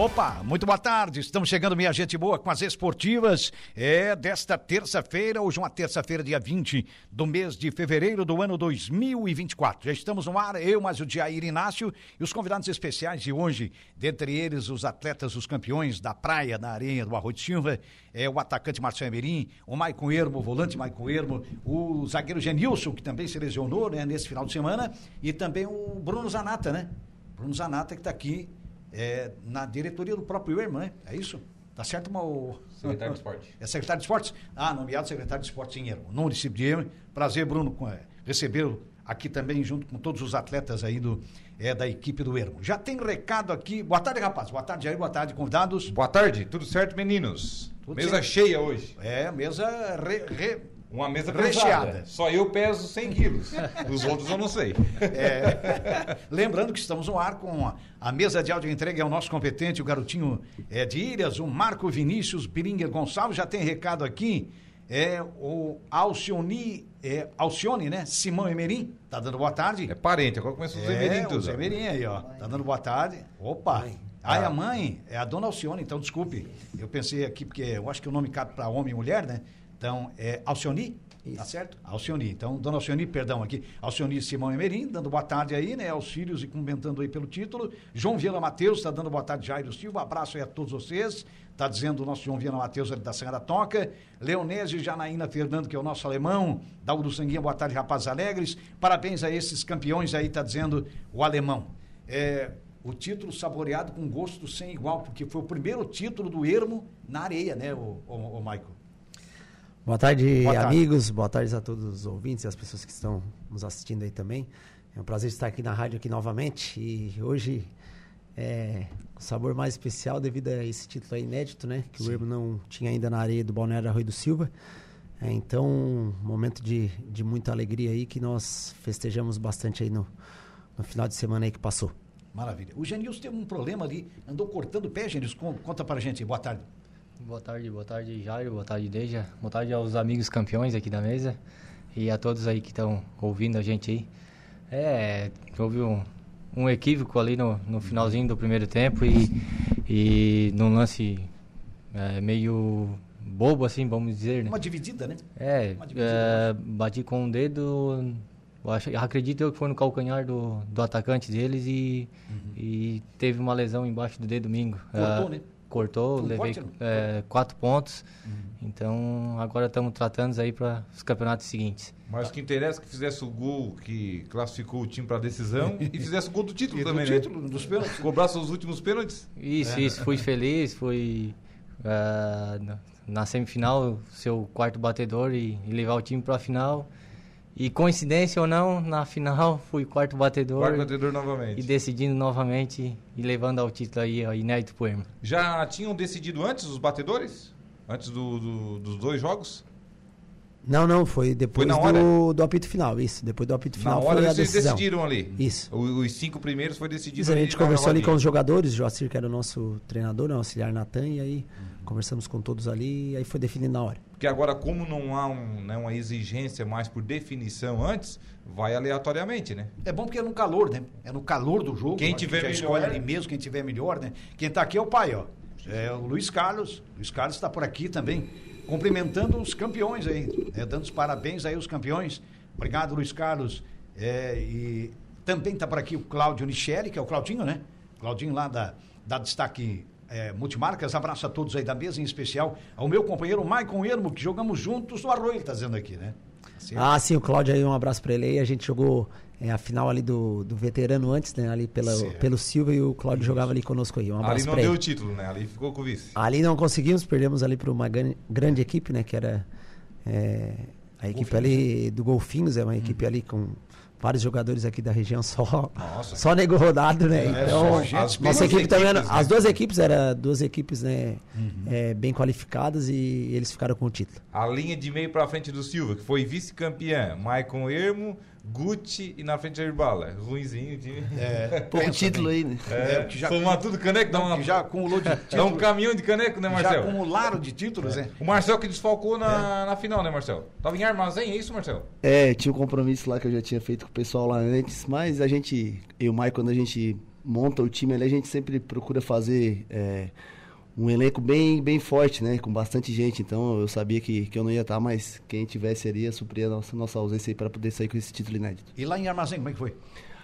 Opa, muito boa tarde. Estamos chegando, minha gente boa, com as esportivas. É desta terça-feira, hoje uma terça-feira, dia 20 do mês de fevereiro do ano 2024. Já estamos no ar, eu, mais o Jair Inácio e os convidados especiais de hoje, dentre eles os atletas, os campeões da praia, da areia do Arroio de Silva, é o atacante Marcelo Emerim, o Maicon Ermo, o volante Maicon Ermo, o zagueiro Genilson, que também se lesionou né, nesse final de semana, e também o Bruno Zanata, né? Bruno Zanata que está aqui é, na diretoria do próprio Irma, né? É isso? Tá certo, o Secretário de Esporte. É secretário de Esportes? Ah, nomeado secretário de Esportes em Ermo, no município de Ermo. Prazer, Bruno, é, recebê-lo aqui também, junto com todos os atletas aí do, é, da equipe do Ermo. Já tem recado aqui. Boa tarde, rapaz. Boa tarde, Jair. Boa tarde, convidados. Boa tarde, tudo certo, meninos? Tudo mesa certo. cheia hoje. É, mesa re, re, Uma mesa Recheada. pesada. Só eu peso 100 quilos. Os outros eu não sei. É, lembrando que estamos no ar com a, a mesa de áudio entrega é o nosso competente, o garotinho é, de Ilhas, o Marco Vinícius Piringa Gonçalves. Já tem recado aqui. É o Alcione, é, Alcione, né? Simão Emerim, tá dando boa tarde. É parente, agora começa os É, Emerim o tudo. Zé Emerim aí, ó. Tá dando boa tarde. Opa. Ah, é a mãe? É a dona Alcione, então desculpe. Eu pensei aqui, porque eu acho que o nome cabe para homem e mulher, né? Então, é Alcione, tá certo? Alcione. Então, dona Alcione, perdão aqui. Alcione Simão Emerim, dando boa tarde aí, né? Aos filhos e comentando aí pelo título. João Viana Matheus, tá dando boa tarde, Jairo Silva. Abraço aí a todos vocês. Tá dizendo o nosso João Viana Matheus ali da Serra da Toca. Leonésio Janaína Fernando, que é o nosso alemão. Da do Sanguinha, boa tarde, rapazes alegres. Parabéns a esses campeões aí, tá dizendo o alemão. É, o título saboreado com gosto sem igual, porque foi o primeiro título do Ermo na areia, né, o, o, o Michael? Boa tarde, Boa tarde. amigos. Boa tarde a todos os ouvintes e as pessoas que estão nos assistindo aí também. É um prazer estar aqui na rádio aqui novamente e hoje é um sabor mais especial devido a esse título aí inédito, né? Que o Ermo não tinha ainda na areia do Balneário Arroio do Silva. É, então, um momento de, de muita alegria aí que nós festejamos bastante aí no, no final de semana aí que passou. Maravilha. O Genilson teve um problema ali, andou cortando o pé, Genilson. Con- Conta pra gente aí, boa tarde. Boa tarde, boa tarde Jairo, boa tarde Deja, boa tarde aos amigos campeões aqui da mesa e a todos aí que estão ouvindo a gente aí. É, houve um, um equívoco ali no, no finalzinho do primeiro tempo e, e num lance é, meio bobo assim, vamos dizer, né? Uma dividida, né? É, dividida, é, bati com o dedo, eu acho, acredito eu que foi no calcanhar do, do atacante deles e, e teve uma lesão embaixo do dedo domingo. Uhum. Cortou, Ah, né? Cortou, Foi levei forte, não? é, quatro pontos. Uhum. Então agora estamos tratando aí para os campeonatos seguintes. Mas o que interessa é que fizesse o gol que classificou o time para decisão e fizesse o gol do título E do também, título, né? dos pênaltis. Cobrasse os últimos pênaltis. Isso, É. isso, fui feliz, fui ah, na- na semifinal ser o quarto batedor e, e levar o time para a final. E coincidência ou não, na final fui quarto batedor. Quarto batedor novamente. E decidindo novamente e levando ao título aí, ó, inédito pro Ermo. Já tinham decidido antes os batedores? Antes do- do- dos dois jogos? Não, não, foi depois na hora? do, do apito final, isso. Depois do apito Na final hora foi a vocês decisão. decidiram ali. Isso. O- Os cinco primeiros foi decidido Isso, a ali gente na conversou ali com os jogadores, Joacir, que era o nosso treinador, né, o auxiliar Natan, e aí Uhum. conversamos com todos ali, e aí foi definido na hora. Porque agora, como não há um, né, uma exigência mais por definição antes, vai aleatoriamente, né? É bom porque é no calor, né? É no calor do jogo. Quem tiver melhor. escolhe ali mesmo, quem tiver melhor, né? Quem tá aqui é o pai, ó. É o Luiz Carlos. Luiz Carlos está por aqui também, cumprimentando os campeões aí, né? dando os parabéns aí aos campeões. Obrigado, Luiz Carlos. É, e também está por aqui o Cláudio Nicheli, que é o Claudinho, né? Claudinho lá da, da Destaque é, Multimarcas. Abraço a todos aí da mesa, em especial ao meu companheiro Maicon Ermo, que jogamos juntos no Arroio, ele tá dizendo aqui, né? Assim, Ah, sim, o Cláudio aí, um abraço pra ele aí. A gente jogou é, a final ali do, do veterano antes, né? Ali pela, Certo. pelo Silva e o Cláudio jogava ali conosco aí. Um ali não deu o título, né? Ali ficou com o vice. Ali não conseguimos, perdemos ali para uma gran- grande equipe, né? Que era é, a equipe ali do Golfinhos, é uma equipe ali com vários jogadores aqui da região, só, Nossa. só nego rodado, né? É, então, gente as nossa equipe também, era- equipes, né? as duas equipes eram duas equipes, né? é, bem qualificadas e eles ficaram com o título. A linha de meio pra frente do Silva, que foi vice-campeã, Maicon Ermo, Gucci e na frente Jair Bala. Ruinzinho o time. É, Pouco pensa título aí, né? É, que já, Somar tudo caneco, dá, uma, que já acumulou de dá um títulos. caminhão de caneco, né, já Marcel? acumularam de títulos, né? O Marcel que desfalcou É. na, na final, né, Marcel? Tava em armazém, é isso, Marcel? É, tinha um compromisso lá que eu já tinha feito com o pessoal lá antes, mas a gente, eu e o Maicon, quando a gente monta o time ali, a gente sempre procura fazer é, um elenco bem, bem forte, né? Com bastante gente. Então eu sabia que, que eu não ia estar, mas quem tivesse ali ia suprir a nossa, nossa ausência para poder sair com esse título inédito. E lá em Armazém, como é que foi?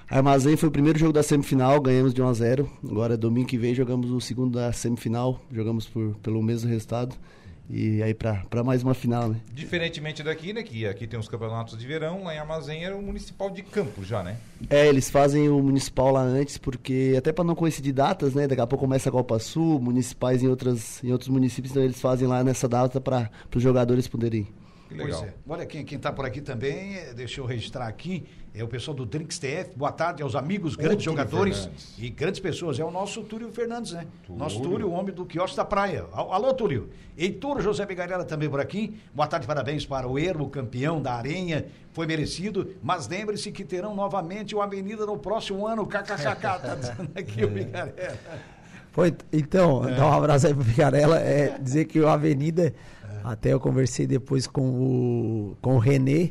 Armazém foi o primeiro jogo da semifinal, ganhamos de 1 a 0 Agora, domingo que vem, jogamos o segundo da semifinal, jogamos por, pelo mesmo resultado. E aí, pra mais uma final, né? Diferentemente daqui, né? Que aqui tem os campeonatos de verão, lá em Armazém era o municipal de campo já, né? É, eles fazem o municipal lá antes, porque até para não coincidir datas, né? Daqui a pouco começa a Copa Sul, municipais em, outras, em outros municípios, então eles fazem lá nessa data para os jogadores poderem. Que legal. Pois é. Olha, quem, quem tá por aqui também, eh, deixa eu registrar aqui, é o pessoal do Drinks TF. Boa tarde aos amigos, grandes Túlio jogadores Fernandes. e grandes pessoas. É o nosso Túlio Fernandes, né? Túlio. Nosso Túlio, o homem do quiosque da praia. Al- Alô, Túlio. Heitor José Bigarella também por aqui. Boa tarde, parabéns para o Ermo, campeão da Arenha. Foi merecido, mas lembre-se que terão novamente o Avenida no próximo ano. KKKK, tá dizendo aqui o Bigarella. Foi, então, É. dar um abraço aí pro Ficarella, é dizer que o Avenida, até eu conversei depois com o, com o Renê,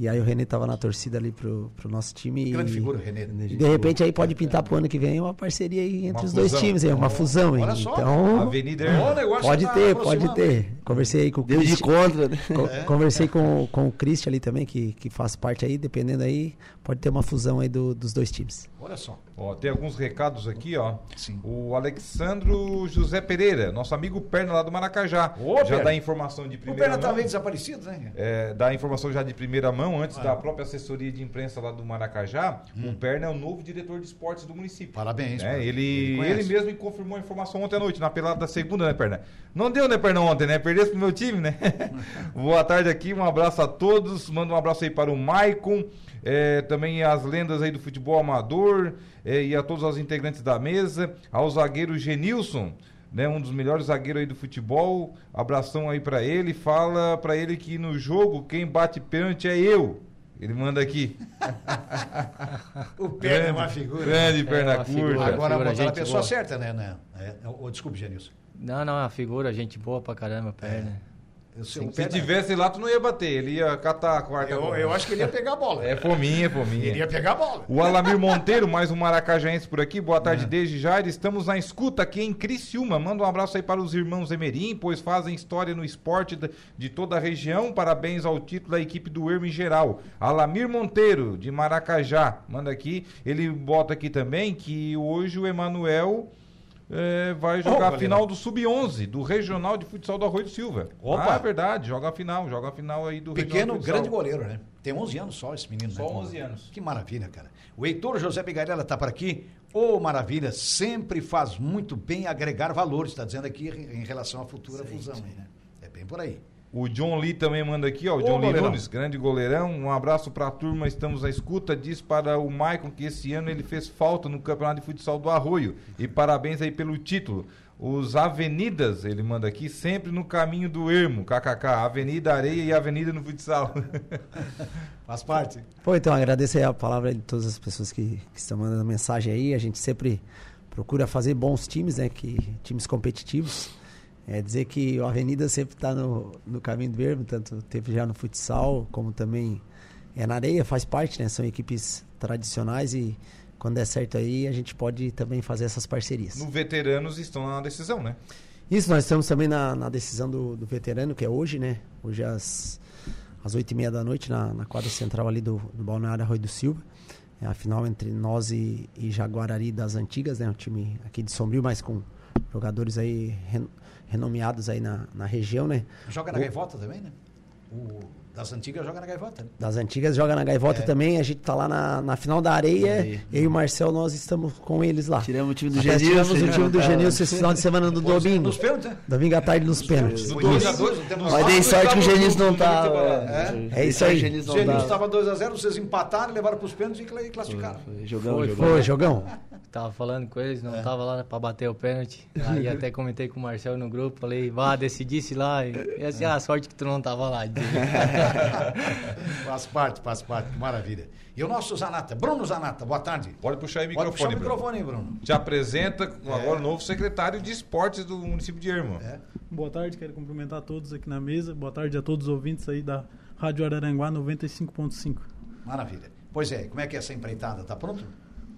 e aí o Renê tava na torcida ali pro, pro nosso time. Grande e, figura, o Renê. né? E de repente aí pode pintar pro ano que vem uma parceria aí entre Uma os dois fusão. times, aí, uma fusão. Olha hein? só. Então, Avenida negócio pode tá ter, pode ter. Conversei aí com o Deu de Christian. contra, né? Co- É. Conversei com, com o Christian ali também, que, que faz parte aí, dependendo aí, pode ter uma fusão aí do- dos dois times. Olha só. Ó, tem alguns recados aqui, ó. Sim. O Alexandro José Pereira, nosso amigo Perna lá do Maracajá. Ô, já Perna. dá informação de O primeira Perna mão. tá meio desaparecido, né? É, dá informação já de primeira mão, antes Ah. da própria assessoria de imprensa lá do Maracajá, Hum. o Perna é o novo diretor de esportes do município. Parabéns. É, parabéns. ele, ele, conhece. mesmo confirmou a informação ontem à noite, na pelada da segunda, né, Perna? Não deu, né, Perna, ontem, né? Perdesse pro meu time, né? Boa tarde aqui, um abraço a todos. Manda um abraço aí para o Maicon, é, também as lendas aí do futebol amador é, e a todos os integrantes da mesa, ao zagueiro Genilson. Né, um dos melhores zagueiros aí do futebol. Abração aí pra ele. Fala pra ele que no jogo quem bate pênalti é eu. Ele manda aqui. O Perna é uma figura. Grande É perna uma curta. figura. Agora figura, a gente pessoa boa. certa, né? né? É, oh, desculpe, Genilson. Não, não, é uma figura, gente boa pra caramba, perna. Eu, Se Perna- tivesse lá, tu não ia bater. Ele ia catar a quarta eu, bola. eu acho que ele ia pegar a bola. É fominha, é fominha. Ele ia pegar a bola. O Alamir Monteiro, mais um maracajaense por aqui. Boa É. tarde, desde Jair. Estamos na escuta aqui em Criciúma. Manda um abraço aí para os irmãos Emerim, pois fazem história no esporte de toda a região. Parabéns ao título da equipe do Ermo em geral. Alamir Monteiro, de Maracajá. Manda aqui. Ele bota aqui também que hoje o Emanuel eh, vai jogar a final do Sub-11, do Regional de Futsal do Arroio do Silva. Opa. Ah, é verdade. Joga a final. Joga a final aí do Pequeno, Regional de grande goleiro, né? Tem 11 anos só esse menino. Só né? 11 anos. Que maravilha, cara. O Heitor José Bigarella tá por aqui. Ô, maravilha, sempre faz muito bem agregar valores, está dizendo aqui em relação à futura fusão. aí, né? É bem por aí. O John Lee também manda aqui, ó. O Ô, John Lee goleirão. Nunes, grande goleirão. Um abraço pra turma, estamos à escuta. Diz para o Maicon que esse ano ele fez falta no Campeonato de Futsal do Arroio. E parabéns aí pelo título. Os Avenidas, ele manda aqui, sempre no caminho do Ermo, kkk. Avenida Areia e Avenida no Futsal. Faz parte. Pô, então agradeço aí a palavra de todas as pessoas que, que estão mandando mensagem aí. A gente sempre procura fazer bons times, né? Que, times competitivos. É dizer que o Avenida sempre está no, no caminho do verbo, tanto teve já no futsal, como também é na areia, faz parte, né? São equipes tradicionais e quando der certo aí, a gente pode também fazer essas parcerias. no Veteranos estão na decisão, né? Isso, nós estamos também na, na decisão do, do veterano, que é hoje, né? Hoje às, às 8 e meia da noite, na, na quadra central ali do, do Balneário Arroio do Silva. É a final entre nós e, e Jaguarari das Antigas, né? Um time aqui de Sombrio, mas com jogadores aí ren- renomeados aí na, na região, né? Joga na O- gaivota também, né? O das antigas joga na gaivota. Né? Das Antigas joga na Gaivota É. também. A gente tá lá na, na final da areia. Eu e o Marcel, nós estamos com eles lá. Tiramos o time do Até Genilson. tiramos o time do Genilson esse final de semana no domingo. Nos pênaltis, né? Domingo à tarde nos pênaltis. Mas dei sorte que o Genilson não tá. tava. É isso aí. O tava. estava 2x0, vocês empataram, levaram para os pênaltis e cla- classificaram. Jogão, Foi, jogão. foi, jogão. Tava falando com eles, não tava lá pra bater o pênalti. Aí até comentei com o Marcel no grupo, falei, vá, decidisse lá. E, e assim, a sorte que tu não tava lá. faz parte, faz parte, maravilha. E o nosso Zanata, Bruno Zanata, boa tarde. Pode puxar aí o Pode microfone, puxar o microfone, Bruno. Te apresenta agora o novo secretário de esportes do município de Ermo. É. Boa tarde, quero cumprimentar todos aqui na mesa. Boa tarde a todos os ouvintes aí da Rádio Araranguá 95.5. Maravilha. Pois é, como é que é essa empreitada? Tá pronto?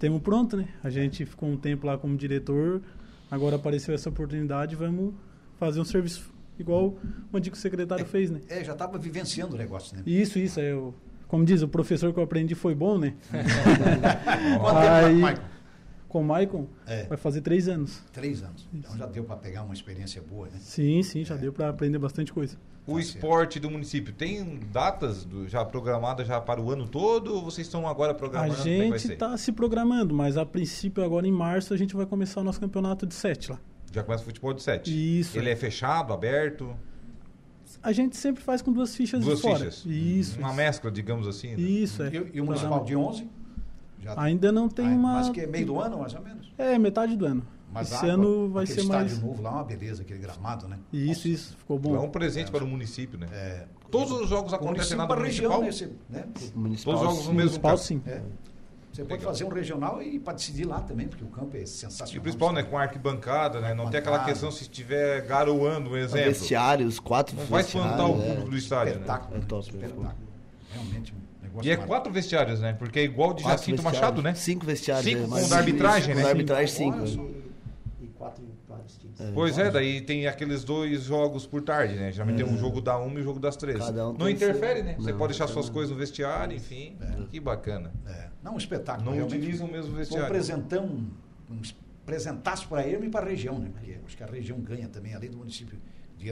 Temos pronto, né? A gente ficou um tempo lá como diretor, agora apareceu essa oportunidade, vamos fazer um serviço igual o antigo secretário fez, né? É, já estava vivenciando o negócio, né? Isso, isso, é o, como diz, o professor que eu aprendi foi bom, né? Aí-? Com o Maicon, É. vai fazer três anos. Três anos. Então já deu para pegar uma experiência boa, né? Sim, sim, já deu para aprender bastante coisa. O Tá esporte do município tem datas do- já programadas já para o ano todo ou vocês estão agora A programando? Como é gente está se programando, mas a princípio agora em março a gente vai começar o nosso campeonato de sete lá. Já começa o futebol de sete. Isso. Ele é fechado, aberto? A gente sempre faz com duas fichas Duas de fora. fichas. Isso. Uma isso. mescla, digamos assim. né? Isso, é. E, e o municipal de 11? Já Ainda não tem uma. Mas que é meio do ano, mais ou menos? É, metade do ano. Mas Esse a- ano vai aquele ser estádio mais. novo lá é uma beleza, aquele gramado, né? Isso, isso. Ficou bom. É um presente para o município, né? É, Todos os jogos acontecem município lá no para a região, municipal? né? Você, né? Municipal, Todos os jogos no sim. mesmo Municipal, campo. sim. É. Você pode Legal. fazer um regional e para decidir lá também, porque o campo é sensacional. E o principal, né? Com a arquibancada, né? Não tem aquela questão se estiver garoando, um exemplo. Vestiários, quatro Não vai espantar o é. público do estádio, né? Espetáculo. É né? top, Espetáculo. Realmente E é quatro vestiários, né? Porque é igual de Quatro Jacinto. Machado, né? Cinco vestiários. Cinco é, com da arbitragem, né? Com da arbitragem, cinco. Olha é. só. E quatro em vários times. Pois é, daí tem aqueles dois jogos por tarde, né? Geralmente tem um jogo da uma e o jogo das três. Cada um não interfere, seu- né? Você Não, pode deixar suas um. coisas no vestiário, enfim. Que bacana. É. Não, um espetáculo. Não realmente. utilizam o mesmo Foi um vestiário. presentão, um presentaço para Ermo e para a região, né? Porque acho que a região ganha também, além do município,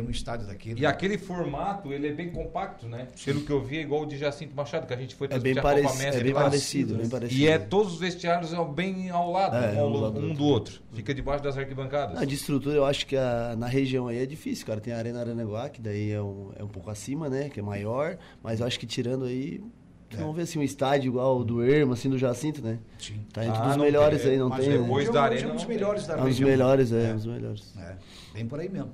no estádio daquele. E aquele formato, ele é bem compacto, né? Pelo que eu vi, é igual o de Jacinto Machado, que a gente foi É bem, a parec Copa Mestre é bem parecido, bem parecido. E é todos os vestiários é bem ao lado, É, um, ao- um do lado do um outro. do outro. Fica debaixo das arquibancadas. Ah, de estrutura, eu acho que a- na região aí é difícil, cara. Tem a Arena Aranaguá, que daí é um, é um pouco acima, né? Que é maior. Mas eu acho que tirando aí. É. Vamos ver assim, um estádio igual o do Ermo, assim, do Jacinto, né? Sim. Tá entre Ah, os melhores tem, aí, não Mas tem. é né? depois hoje da é um- arena é um dos melhores da É um dos região. melhores, é, É. um dos melhores. É, bem por aí mesmo.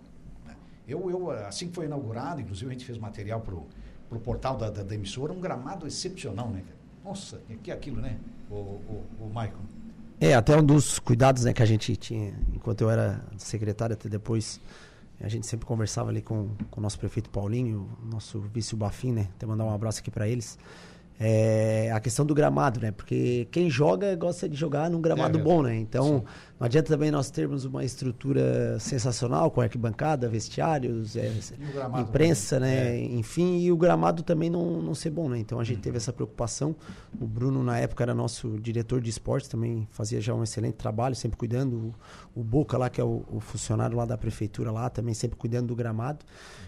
Eu, eu, assim que foi inaugurado, inclusive a gente fez material pro, pro portal da, da, da emissora, um gramado excepcional, né? Nossa, que é aquilo, né, o, o, o Michael? É, até um dos cuidados né, que a gente tinha, enquanto eu era secretário, até depois, a gente sempre conversava ali com, o nosso prefeito Paulinho, o nosso vice o Bafim, né? Até mandar um abraço aqui para eles. É a questão do gramado, né? Porque quem joga gosta de jogar num gramado É bom, né? Então, não adianta também nós termos uma estrutura sensacional com arquibancada, vestiários, é, imprensa, também. né? É. Enfim, e o gramado também não, não ser bom, né? Então a gente teve essa preocupação. O Bruno, na época, era nosso diretor de esportes, também fazia já um excelente trabalho, sempre cuidando. O, o Boca lá, que é o, o funcionário lá da prefeitura lá, também sempre cuidando do gramado.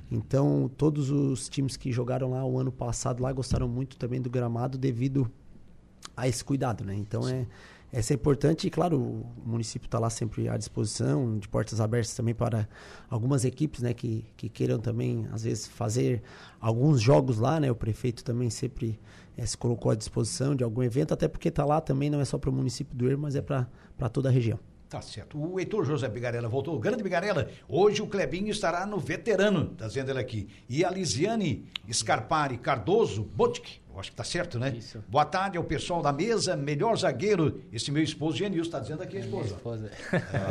Então, todos os times que jogaram lá o ano passado lá gostaram muito também do gramado devido a esse cuidado, né? Então é essa é importante e claro o município está lá sempre à disposição de portas abertas também para algumas equipes, né? Que, que queiram também às vezes fazer alguns jogos lá, né? O prefeito também sempre eh, se colocou à disposição de algum evento, até porque está lá também não é só para o município do Ermo, mas é para toda a região. Tá certo. O Heitor José Bigarella voltou. O grande Bigarella. Hoje o Clebinho estará no veterano, tá dizendo ele aqui. E a Lisiane Scarpari Cardoso Botk. Eu acho que tá certo, né? Isso. Boa tarde ao pessoal da mesa. Melhor zagueiro. Esse meu esposo Genilson tá dizendo aqui a esposa. Esposa.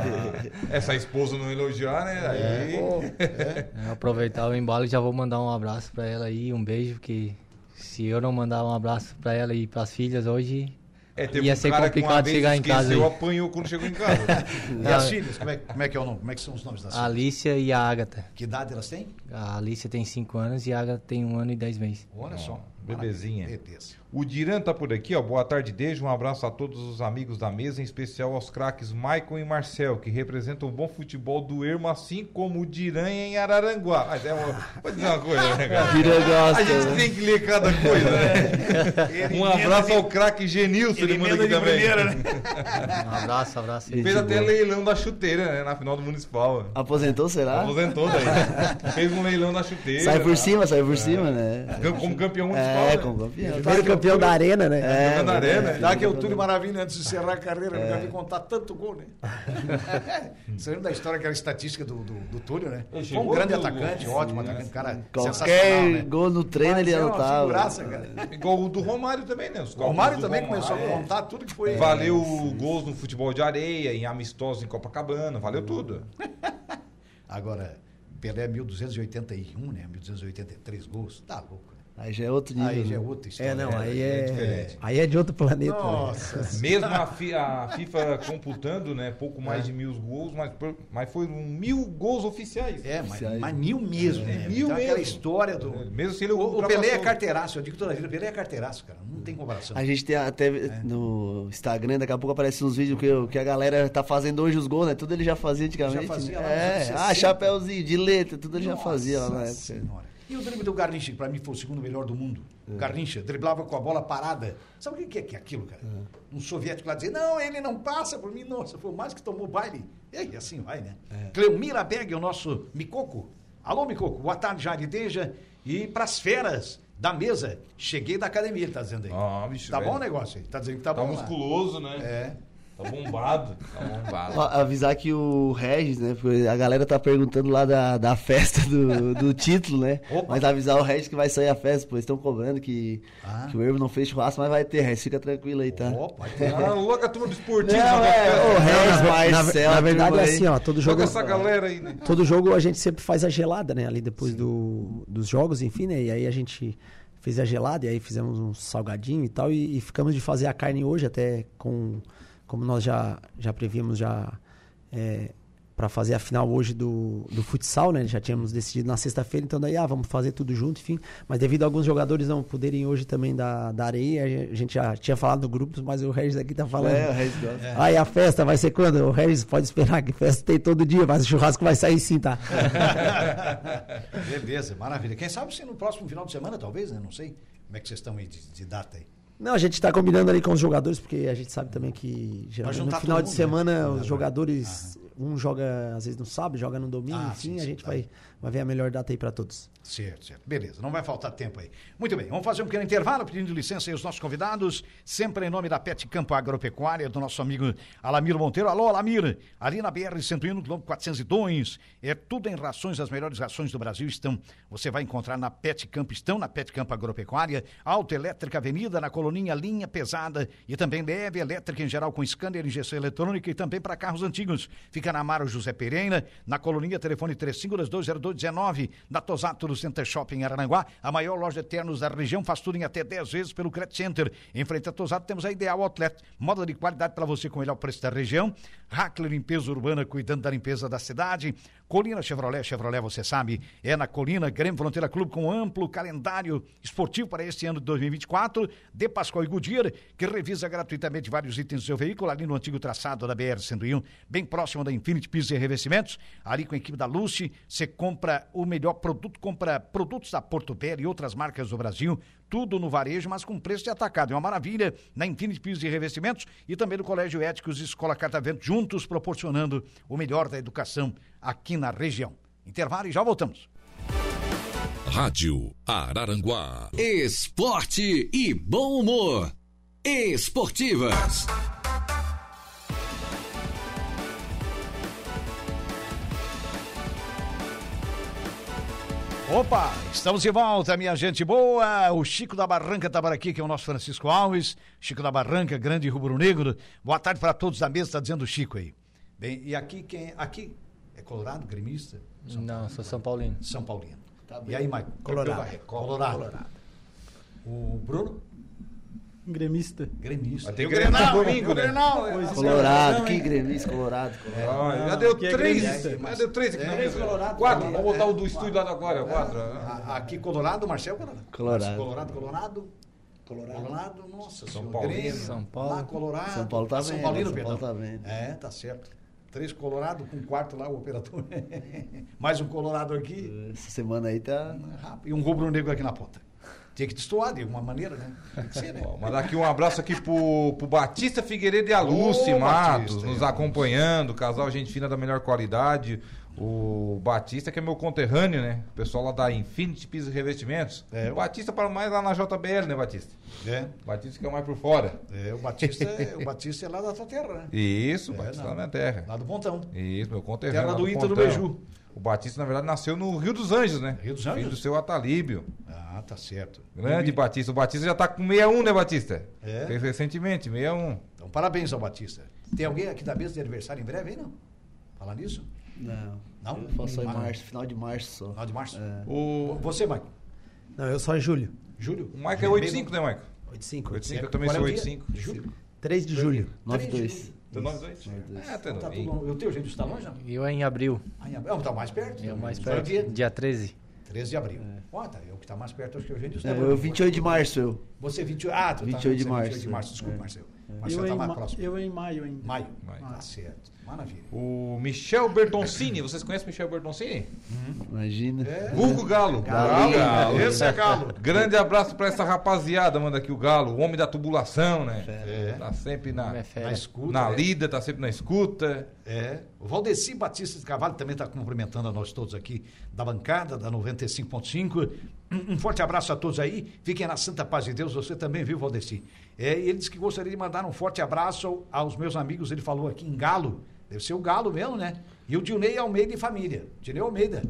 Essa esposa não elogiar, né? Aí... É, aproveitar o embalo e já vou mandar um abraço pra ela aí, um beijo, que se eu não mandar um abraço pra ela e pras filhas hoje, É, teve ia um ser cara complicado chegar em casa aí. apanhou quando chegou em casa. E as filhas? Como é, como é que é o nome? Como é que são os nomes das A filhas? Alicia e a Agatha. Que idade elas têm? A Alicia tem 5 anos e a Agatha tem um ano e 10 meses. Olha só. Bebezinha. Maravilha. Beleza. O Diran tá por aqui, ó. Boa tarde, Dejo. Um abraço a todos os amigos da mesa, em especial aos craques Maicon e Marcel, que representam o bom futebol do Ermo, assim como o Diran em Araranguá. Mas é uma. Vou dizer uma coisa, né, cara? Gosta, A gente né? tem que ler cada coisa, né? Um abraço ao craque Genilson, ele manda aqui também. Um abraço, abraço. Gente Fez até boa. leilão da chuteira, né? Na final do Municipal. Aposentou, será? Aposentou daí. Fez um leilão da chuteira. Sai por tá? cima, sai por cima, né? Como campeão É, É, né? como campeão. Primeiro campeão da arena, né? É, Jogando na arena. Dá que é o Túlio Maravilha antes de encerrar a carreira, nunca vi contar tanto gol, né? Você lembra da história, aquela estatística do, do, do Túlio, né? Foi um grande atacante, ótimo atacante, um cara sensacional, Qualquer né? gol no treino ele é anotava. o do Romário também, né? O Romário também começou a contar tudo que foi. Valeu gols no futebol de areia, em amistosos em Copacabana, valeu tudo. Agora, Pelé 1281, né? 1283 gols. Tá louco? Aí já é outro nível. Aí já é né? outra história. É, não, né? aí é é, diferente. aí é de outro planeta. né? Nossa. Mesmo a, fi- a FIFA computando, né? Pouco mais de mil gols, mas, mas foram mil gols oficiais. É, mas, Oficiais. mas mil mesmo, né? Mil Então, aquela mesmo. história do. Mesmo se ele O, o Pelé é carteiraço, eu digo toda a vida, o Pelé é carteiraço, cara. Não tem comparação. A gente tem até no Instagram, daqui a pouco aparecem uns vídeos que, que a galera tá fazendo hoje os gols, né? Tudo ele já fazia antigamente. Já fazia lá é, ah, 60. chapéuzinho de letra, tudo ele já Nossa fazia lá na época. Senhora. E o drible do Garrincha, que pra mim foi o segundo melhor do mundo. É. O Garrincha driblava com a bola parada. Sabe o que é, que é aquilo, cara? Um soviético lá dizia, não, ele não passa por mim. Nossa, foi mais que tomou baile. E aí, assim vai, né? É. Cleomira Beg, o nosso Micoco. Alô, Micoco. Boa tarde, Jarideja. E pras feras da mesa. Cheguei da academia, ele tá dizendo aí. Ah, bicho, tá velho. bom o negócio aí? Tá dizendo que tá, Tá bom lá. musculoso, né? É. Tá bombado. Tá bombado. Ó, Avisar que o Regis, né? porque A galera tá perguntando lá da, da festa do, do título, né? Opa. Mas avisar o Regis que vai sair a festa, pois estão cobrando que, Ah. que o Ervo não fez churrasco, mas vai ter, Regis. Fica tranquilo aí, tá? Pode ter. Ah, louca a turma do esportivo. Não, né? é, Não, Regis, ver- na- verdade é assim, ó, todo jogo, Joga essa galera aí, né? todo jogo a gente sempre faz a gelada, né? Ali depois do, dos jogos, enfim, né? E aí a gente fez a gelada e aí fizemos um salgadinho e tal e, e ficamos de fazer a carne hoje até com como nós já já prevíamos já é, para fazer a final hoje do, do futsal, né? Já tínhamos decidido na sexta-feira, então daí, ah, vamos fazer tudo junto, enfim. Mas devido a alguns jogadores não poderem hoje também da, da areia, a gente já tinha falado no grupo, mas o Regis aqui tá falando. É, o Regis gosta. Aí a festa vai ser quando? O Regis pode esperar que festa tem todo dia, mas o churrasco vai sair sim, tá? Beleza, maravilha. Quem sabe se no próximo final de semana, talvez, né? Não sei. Como é que vocês estão aí de, de data aí? Não, a gente tá combinando ali com os jogadores, porque a gente sabe também que geralmente no final de mundo, semana né? os jogadores, um joga às vezes no sábado, joga no domingo, Ah, enfim, sim, a sim, gente tá. vai, vai ver a melhor data aí pra todos. Certo, certo. Beleza, não vai faltar tempo aí. Muito bem, vamos fazer um pequeno intervalo, pedindo licença aí aos nossos convidados, sempre em nome da Pet Campo Agropecuária, do nosso amigo Alamiro Monteiro. Alô, Alamir, ali na BR-101, quilômetro 402, é tudo em rações, as melhores rações do Brasil estão, você vai encontrar na Pet Campo, estão na Pet Campo Agropecuária, Autoelétrica Avenida, na Coloninha Linha Pesada e também leve elétrica em geral com scanner, injeção eletrônica e também para carros antigos. Fica na Amaro José Pereira, na Coloninha, telefone 35220219, na Tosato do Center Shopping Arananguá, a maior loja de ternos da região, faz tudo em até 10 vezes pelo Credit Center. Em frente a Tosato temos a Ideal Outlet, moda de qualidade para você com o melhor preço da região. Hackler Limpeza Urbana, cuidando da limpeza da cidade. Colina Chevrolet, Chevrolet, você sabe, é na Colina, Grêmio Fronteira Clube com amplo calendário esportivo para este ano de 2024. De Pascoal e Goodyear, que revisa gratuitamente vários itens do seu veículo ali no antigo traçado da BR-101, bem próximo da Infinity Pisos e Revestimentos. Ali com a equipe da Lucy, você compra o melhor produto, compra produtos da Porto Velho e outras marcas do Brasil, tudo no varejo, mas com preço de atacado. É uma maravilha na Infinity Pisos e Revestimentos e também no Colégio Éticos e Escola Catavento, juntos proporcionando o melhor da educação aqui na região. Intervalo e já voltamos. Rádio Araranguá. Esporte e bom humor. Esportivas. Opa, estamos de volta, minha gente boa. O Chico da Barranca tá por aqui, que é o nosso Francisco Alves. Chico da Barranca, grande rubro-negro. Boa tarde para todos da mesa, tá dizendo o Chico aí. Bem, e aqui quem? Aqui é Colorado, gremista? Não, sou São Paulino. São Paulino. e aí, Maicon? Colorado. Campeão da Record. Colorado. O Bruno? Gremista. Gremista. E o Grenal, domingo, né? Grenal, é. Colorado, que gremista, colorado. colorado. Ah, já deu é três. gremista. já deu três aqui na Três mesa. Colorado. Quatro. Vamos botar o do estúdio lá agora. Quatro. A- Aqui Colorado, Marcel Colorado. Colorado. Colorado, Colorado. Colorado, nossa São. Paulino. Grêmio, São Paulo. Lá, Colorado. São Paulo tá Ah, São vendo, Paulino, São. Paulo tá vendo. É, tá certo. Três Colorado com um quarto lá, o operador. Mais um Colorado aqui. Essa semana aí tá. E um rubro-negro aqui na ponta. Tinha que destoar de alguma maneira, né? Tem que ser, né? Mandar aqui um abraço aqui pro, pro Batista Figueiredo e a Ô, Matos, Batista, nos acompanhando. Casal gente fina da melhor qualidade. O Batista, que é meu conterrâneo, né? O pessoal lá da Infinity Pisos e Revestimentos. É. O Batista para mais lá na JBL, né, Batista? É, Batista que é mais por fora. é, o Batista, é, o Batista é lá da tua terra, né? Isso, É, Batista não. lá na minha terra. Lá do Pontão. Isso, meu conterrâneo. Terra lá do Inter do Pontão. O Batista, na verdade, nasceu no Rio dos Anjos, né? Rio dos Filho Anjos? do seu Atalíbio. Ah, tá certo. Grande Batista. O Batista já tá com 61, né, Batista? É. Fez recentemente, 61. Então, parabéns ao Batista. Tem alguém aqui da mesa de aniversário em breve, hein, não? Falar nisso? Não. Não? Eu faço só em março, final de março só. Final de março? É. O, Você, Mike? Não, eu só em julho. Júlio? o Mike é 85, né, Mike? 85. 85, eu também é sou o dia? 85. De julho? 3 de julho. 9-2. Então nós dois. Dois. É, tá Então tá novinho. tudo... O teu, gente, está longe, não? E eu é em abril. Ah, em abril. Ah, tá mais perto? É mais é perto. dia? Dia 13. 13 de abril. Ó, tá, eu que tá mais perto, acho que o Eugênio está É, longe. eu 28 de março, eu. Você 28... Ah, tu 28 tá, de você é março. 28 de março, desculpa, É. Marcelo. Eu Marcelo tá em, mais ma- próximo. eu em maio ainda. Maio. Maio. Tá certo. Maravilha. O Michel Bertoncini, vocês conhecem o Michel Bertoncini? Imagina. É. Vulgo Galo. Galo. Esse é Galo. Grande abraço pra essa rapaziada, manda aqui o Galo, o homem da tubulação, né? É. Tá sempre na, é. Na escuta. na é. lida, tá sempre na escuta. É. O Valdeci Batista de Carvalho também está cumprimentando a nós todos aqui da bancada, da 95.5. Um um forte abraço a todos aí. Fiquem na santa paz de Deus. Você também viu, Valdeci? É, e ele disse que gostaria de mandar um forte abraço ao- aos meus amigos. Ele falou aqui em Galo. Deve ser o Galo mesmo, né? E o Dilnei Almeida e família. Dilnei Almeida.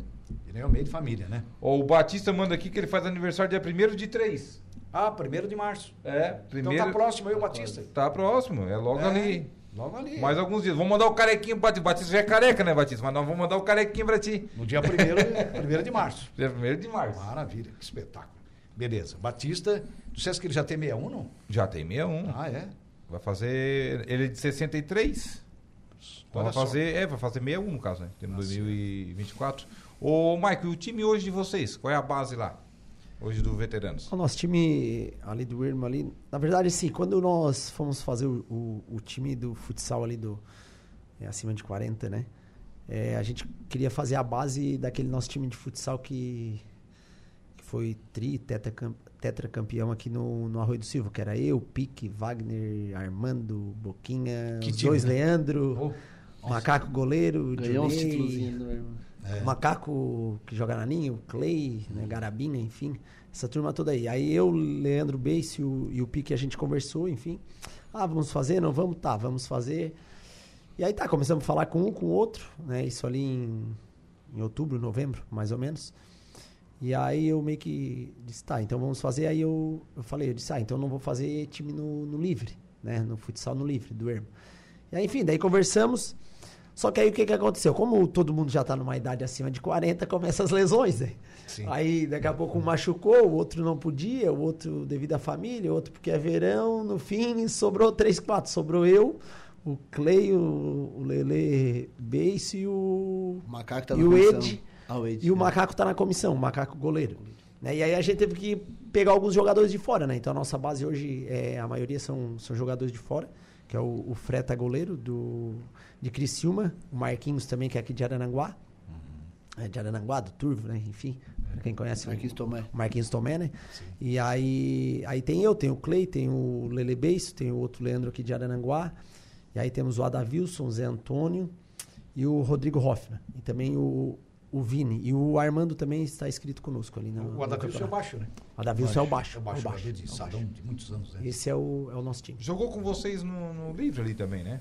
Dilnei Almeida e família, né? O Batista manda aqui que ele faz aniversário dia 1 de 3. Ah, primeiro de março. É, Então primeiro. tá próximo aí o Batista. Tá próximo, é logo É, ali. Logo ali. Mais alguns dias. Vamos mandar o carequinho pro Batista. Batista já é careca, né, Batista? Mas nós vamos mandar o carequinho pra ti. No dia primeiro, primeiro de março. Dia 1 de março. Maravilha, que espetáculo. Beleza. Batista, disseste que ele já tem 61, não? Já tem 61. Ah, é? Vai fazer. Ele é de 63. Então Olha vai fazer. É, vai fazer 61 no caso, né? Temos Ah, 2024. Ô, Mike, o time hoje de vocês, qual é a base lá? Hoje do Veteranos? O nosso time ali do Irma ali, na verdade, assim, quando nós fomos fazer o, o, o time do futsal ali do é, acima de 40, né? É, a gente queria fazer a base daquele nosso time de futsal que, que foi tri, tetracam- tetracampeão aqui no, no Arroio do Silva, que era eu, Pique, Wagner, Armando, Boquinha, Que os time, dois né? Leandro, Oh, Macaco Goleiro, Ganhou né? É. Macaco que joga na Ninho, o Clay, né, Garabinha, enfim. Essa turma toda aí. Aí eu, Leandro Beice e o, e o Pique, a gente conversou, enfim. Ah, vamos fazer? Não vamos? Tá, vamos fazer. E aí tá, começamos a falar com um, com o outro, né? Isso ali em, em outubro, novembro, mais ou menos. E aí eu meio que disse, tá, então vamos fazer. Aí eu, eu falei, eu disse, ah, então não vou fazer time no, no livre, né? No futsal no livre, do Ermo. E aí, enfim, daí conversamos. Só que aí o que, que aconteceu? Como todo mundo já tá numa idade acima de 40, começam as lesões, né? Sim. Aí daqui a pouco um machucou, o outro não podia, o outro devido à família, o outro porque é verão. No fim, sobrou três, quatro. Sobrou eu, o Clay, o, Lele Beice e o. O macaco tá E o. Ed. Ah, E o. Macaco tá na comissão, o Macaco goleiro. Né? E aí a gente teve que pegar alguns jogadores de fora, né? Então a nossa base hoje, é, a maioria são, são jogadores de fora, que é o, o Freta goleiro do, de Criciúma, o Marquinhos também, que é aqui de Arananguá. É, de Arananguá, do Turvo, né? Enfim, pra quem conhece. o- Marquinhos Tomé. o Marquinhos Tomé, né? E aí, aí tem eu, tem o Clay, tem o Lele Beiço, tem o outro Leandro aqui de Arananguá. E aí temos o Adavilson, o Zé Antônio e o Rodrigo Hoffman. E também o, o Vini. E o Armando também está inscrito conosco ali. No, O Adavilson é o baixo, né? O Adavilson é o baixo. É o baixo, é o baixo, de baixo. de muitos anos, né? Esse é o, é o nosso time. Jogou com vocês no, no livre ali também, né?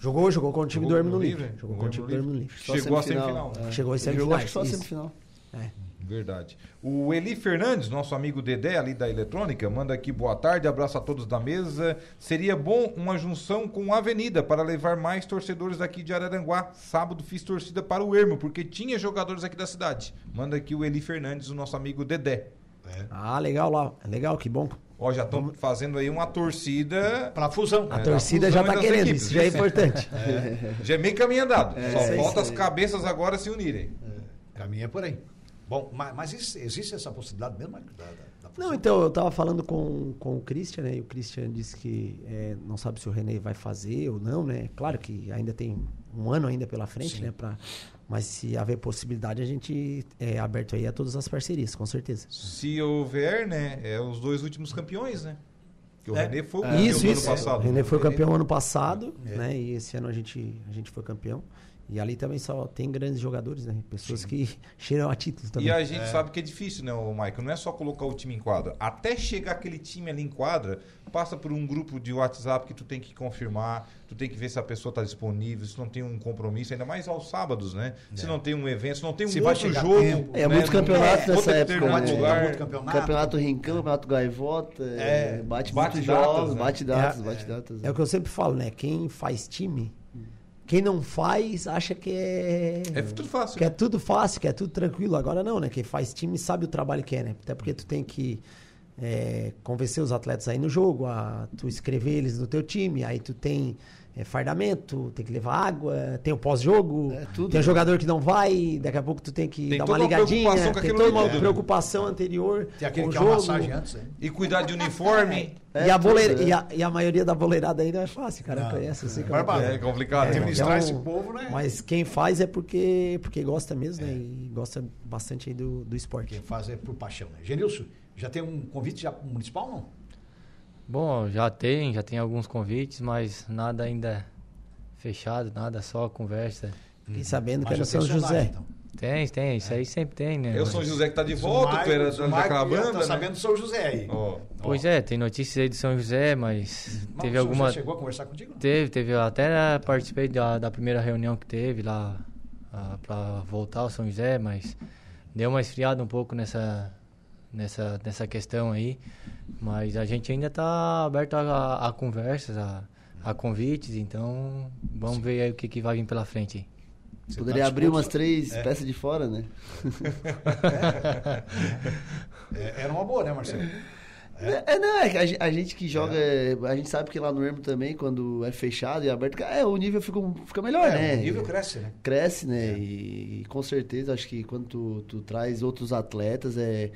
Jogou, jogou com o time Jogou do Hermo no no livre? Livre. Jogou com o time do Hermo no Livre. Chegou à semifinal. é. Chegou a isso. semifinal. É. Verdade. O Eli Fernandes, nosso amigo Dedé ali da eletrônica, manda aqui boa tarde, abraço a todos da mesa. Seria bom uma junção com a Avenida para levar mais torcedores daqui de Araranguá. Sábado fiz torcida para o Ermo, porque tinha jogadores aqui da cidade. Manda aqui o Eli Fernandes, o nosso amigo Dedé. É. Ah, legal lá. Legal, que bom. Ó, já estão fazendo aí uma torcida. Pra fusão. A É, torcida a já fusão tá das querendo, equipes, isso já é importante. Já é meio caminho andado. É, Só falta as cabeças agora se unirem. Caminha por aí. Bom, mas, mas isso- existe essa possibilidade mesmo, da, da, da? Não, então, eu tava falando com, com o Christian, né? E o Christian disse que é, não sabe se o René vai fazer ou não, né? Claro que ainda tem um ano ainda pela frente, Sim. né? Pra, mas se haver possibilidade, a gente é aberto aí a todas as parcerias, com certeza. Se houver, né, é os dois últimos campeões, né? Que o É. René foi o É. campeão isso, isso. ano passado. O René foi campeão ano passado, É. né? E esse ano a gente, a gente foi campeão. E ali também só tem grandes jogadores, né? Pessoas que cheiram a títulos também. E a gente sabe que é difícil, né, o Michael? Não é só colocar o time em quadra. Até chegar aquele time ali em quadra, passa por um grupo de WhatsApp que tu tem que confirmar, tu tem que ver se a pessoa está disponível, se não tem um compromisso, ainda mais aos sábados, né? Se não tem um evento, se não tem um Se outro jogo. tempo. É, né? muitos campeonatos é, nessa época, né? lugar. Muito campeonato. Campeonato Rincão, Campeonato Gaivota, É, é, bate, bate muitos datas, jogos, né? bate datas, É, bate datas. É o que eu sempre falo, né? Quem faz time, quem não faz, acha que é. É tudo fácil. Que é tudo fácil, que é tudo tranquilo. Agora não, né? Quem faz time sabe o trabalho que é, né? Até porque tu tem que é, convencer os atletas aí no jogo, a tu escrever eles no teu time, aí tu tem é, fardamento, tem que levar água, tem o pós-jogo, É, tudo. tem um jogador que não vai, daqui a pouco tu tem que Tem dar uma uma ligadinha, preocupação com tem aquilo toda uma né? preocupação anterior Tem aquele com o que é uma jogo. massagem antes, né? E cuidar de uniforme. É, e, a tudo, boleira, é. e, a, e a maioria da boleirada aí não é fácil, cara. Não, conhece, eu sei é é. É complicado. É, né? Administrar então, esse povo, né? Mas quem faz é porque, porque gosta mesmo, né? E gosta bastante aí do, do esporte. Quem faz é por paixão, né? Genilson, já tem um convite já municipal, não? Bom, já tem, já tem alguns convites, mas nada ainda fechado, nada, só conversa. Fiquei sabendo que Mas é tem São José. então. Tem, tem, isso aí sempre tem, né? Eu sou o Mas- José que tá de volta, tu era daquela banda, tá né? sabendo do São José aí. Ó, Pois é, tem notícias aí do São José, mas Mas teve o senhor alguma. já chegou a conversar contigo? não? Teve, teve. Eu até participei da, da primeira reunião que teve lá ah, pra voltar ao São José, mas deu uma esfriada um pouco nessa, nessa, nessa questão aí. Mas a gente ainda tá aberto a, a conversas, a, a convites, então vamos ver aí o que, que vai vir pela frente. aí. Você Poderia tá abrir umas três É. peças de fora, né? É, era uma boa, né, Marcelo? É, não, é que a, a gente que joga, a gente sabe que lá no Ermo também, quando é fechado e aberto, é, o nível fica, fica melhor, É, né? O nível cresce, né? Cresce, né? E, e com certeza, acho que quando tu, tu traz outros atletas, é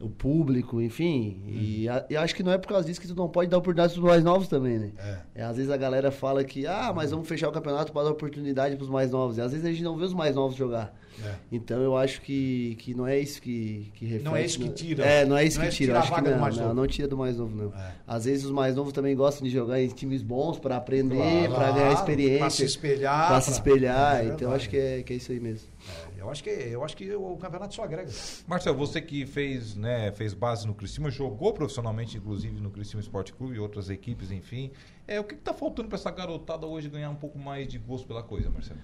o público, enfim. E, a- e acho que não é por causa disso que tu não pode dar oportunidade pros mais novos também, né? É. É, às vezes a galera fala que, ah, mas vamos fechar o campeonato para dar oportunidade pros mais novos. E às vezes a gente não vê os mais novos jogar. É. Então eu acho que, que não é isso que, que reflete. Não é isso que né? tira. É, não é isso Não é que isso tira. tirar a acho que não, mais não, não tira do mais novo, não. É. Às vezes os mais novos também gostam de jogar em times bons para aprender, Claro, para ganhar experiência. Pra se espelhar. Pra se espelhar, É então acho que é, que é isso aí mesmo. É, eu, acho que, eu acho que o campeonato só agrega. Marcelo, você que fez, né, fez base no Criciúma, jogou profissionalmente, inclusive, no Criciúma Esporte Clube e outras equipes, enfim. É, o que, que tá faltando para essa garotada hoje ganhar um pouco mais de gosto pela coisa, Marcelo?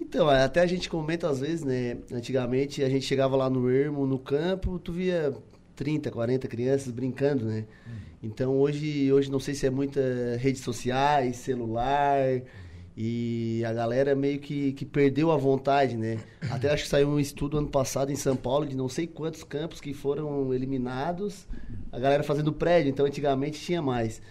Então, até a gente comenta às vezes, né? Antigamente a gente chegava lá no Ermo, no campo, tu via 30, 40 crianças brincando, né? Então hoje, hoje não sei se é muita redes sociais, celular, e a galera meio que, que perdeu a vontade, né? Até acho que saiu um estudo ano passado em São Paulo de não sei quantos campos que foram eliminados, a galera fazendo prédio, então antigamente tinha mais.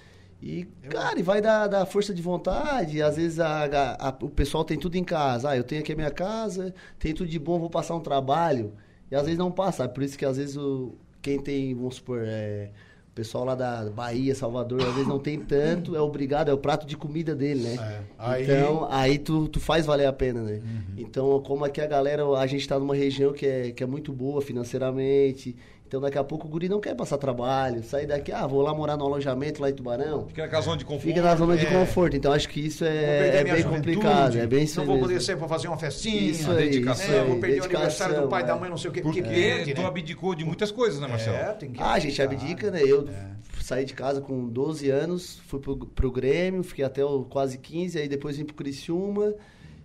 E, cara, e vai da, da força de vontade. Às vezes a- a- a- o pessoal tem tudo em casa. Ah, eu tenho aqui a minha casa, tenho tudo de bom, vou passar um trabalho. E às vezes não passa. Por isso que às vezes o, quem tem, vamos supor, é, pessoal lá da Bahia, Salvador, às vezes não tem tanto, é obrigado, é o prato de comida dele, né? É. Aí- Então, aí tu, tu faz valer a pena, né? Então, como aqui a galera, a gente tá numa região que é, que é muito boa financeiramente. Então, daqui a pouco o guri não quer passar trabalho, sair daqui, ah, vou lá morar no alojamento lá em Tubarão. Fica naquela zona de conforto. Fica na zona de É. conforto. Então, acho que isso é, é bem juventude, complicado. É bem isso Não vou mesmo. poder ser pra fazer uma festinha. Isso aí, dedicação. isso É, aí, vou perder o aniversário do pai, dedicação, da mãe, não sei o quê. Porque perde, tu né? abdicou de muitas coisas, né, Marcelo? É, tem que Ah, a gente abdica, né? Eu É. saí de casa com 12 anos, fui pro, pro Grêmio, fiquei até o quase 15, aí depois vim pro Criciúma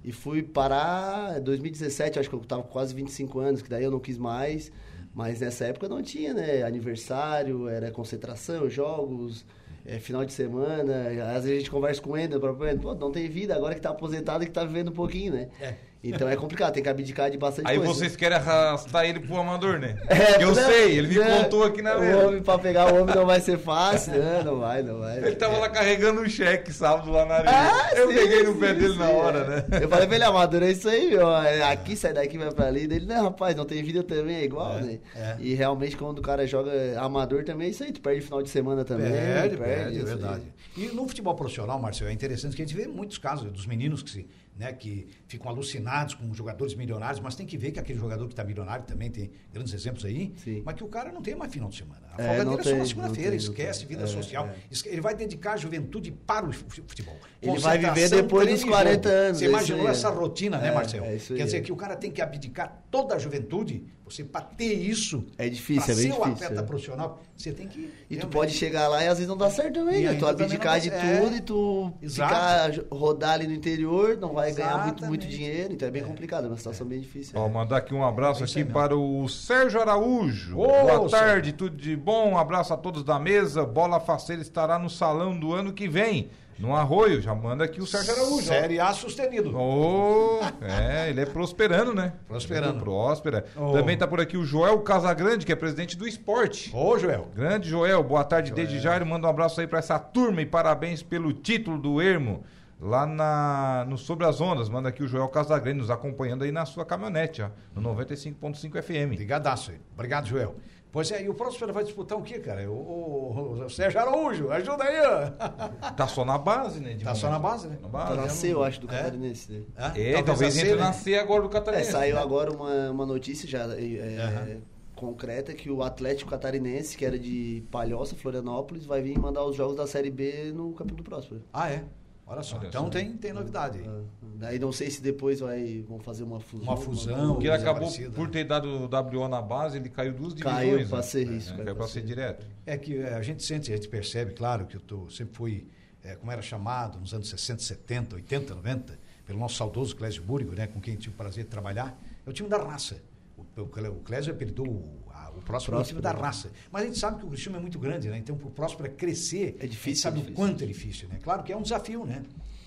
e fui parar em 2017, acho que eu tava com quase 25 anos, que daí eu não quis mais. Mas nessa época não tinha, né? Aniversário, era concentração, jogos, é, final de semana. Às vezes a gente conversa com o Ender, próprio Ender, pô, não tem vida, agora que tá aposentado e que tá vivendo um pouquinho, né? É. Então é complicado, tem que abdicar de bastante Aí coisa. vocês querem arrastar ele pro amador, né? É, eu não, sei, ele me não, contou aqui na o mesa. homem, Pra pegar o homem não vai ser fácil, né? Não vai, não vai. Ele tava lá carregando um cheque sábado lá na areia. Ah, eu sim, peguei no sim, pé dele sim, na hora, né? é. Eu falei pra ele, amador, é isso aí, meu. É Aqui, sai daqui, vai pra ali. Ele, não, rapaz, não tem vida também, é igual, É, né? é. E realmente, quando o cara joga amador também, é isso aí. Tu perde final de semana também. Perde, perde, é isso aí. verdade. E no futebol profissional, Marcelo, é interessante que a gente vê muitos casos dos meninos que, se, né, que ficam apaixonados com jogadores milionários, mas tem que ver que aquele jogador que está milionário também tem grandes exemplos aí, Sim. mas que o cara não tem mais final de semana. A É, folga dele é só na segunda-feira, esquece vida É, social. é. Ele vai dedicar a juventude para o fu- futebol. Ele vai viver Concentração, depois dos e 40 jogo. anos, Você é imaginou aí, é. essa rotina, né, É, Marcelo? Quer dizer que o cara tem que abdicar toda a juventude, você para ter isso, É difícil, pra é bem ser difícil, atleta é. profissional, você tem que... E tu pode chegar lá e às vezes não dá certo também, né? Tu abdicar não de dá- é. tudo e tu Exato. ficar rodar ali no interior, não vai ganhar muito, muito Exatamente. dinheiro, então é bem complicado, é uma situação bem difícil. Ó, mandar aqui um abraço É aqui mesmo. para o Sérgio Araújo. Ô, Boa Sérgio. tarde, tudo de bom. Um abraço a todos da mesa. Bola Faceira estará no salão do ano que vem, no Arroio. Já manda aqui o Sérgio Araújo. Série A sustenido. Ô, é, ele é prosperando, né? Prosperando. É Próspera. Ô. Também tá por aqui o Joel Casagrande, que é presidente do esporte. Ô, Joel. Grande Joel, boa tarde desde Jairo. Manda um abraço aí pra essa turma e parabéns pelo título do Ermo. Lá na, no Sobre as Ondas, manda aqui o Joel Casagrande nos acompanhando aí na sua caminhonete, ó, no 95.5 FM. Obrigadaço aí. Obrigado, Joel. Pois é, e o Próspero vai disputar o quê, cara? O, o- o Sérgio Araújo, ajuda aí, ó. Tá só na base, né? de Tá só momento. na base, né? Na Tá base. na C, eu acho, do É? Catarinense. né? É, talvez, a entre C, né? na C agora do É, Catarinense. saiu né? agora uma, uma notícia já é, Aham. concreta que o Atlético Catarinense, que era de Palhoça, Florianópolis, vai vir mandar os jogos da Série B no Campeonato Próspero. Ah, é? Olha só. Olha então só. Tem, tem novidade aí. Ah, Daí não sei se depois vai, vão fazer uma fusão. Uma fusão, Porque ele acabou parecida. por ter dado o WO na base, ele caiu duas divisões. Caiu pra né? ser É, isso, Caiu, caiu pra ser ser. direto. É que é, a gente sente, a gente percebe, claro, que eu tô, sempre fui, é, como era chamado, nos anos 60, 70, 80, 90, pelo nosso saudoso Clésio Búrigo, né, com quem tive o prazer de trabalhar, é o time da raça. O, o, o Clésio apelidou o, o próximo é o time Próspero, da raça. Mas a gente sabe que o Criciúma é muito grande, né? Então, para o Próspero crescer, É difícil, a gente sabe é o quanto é difícil, né? Claro que é um desafio, né?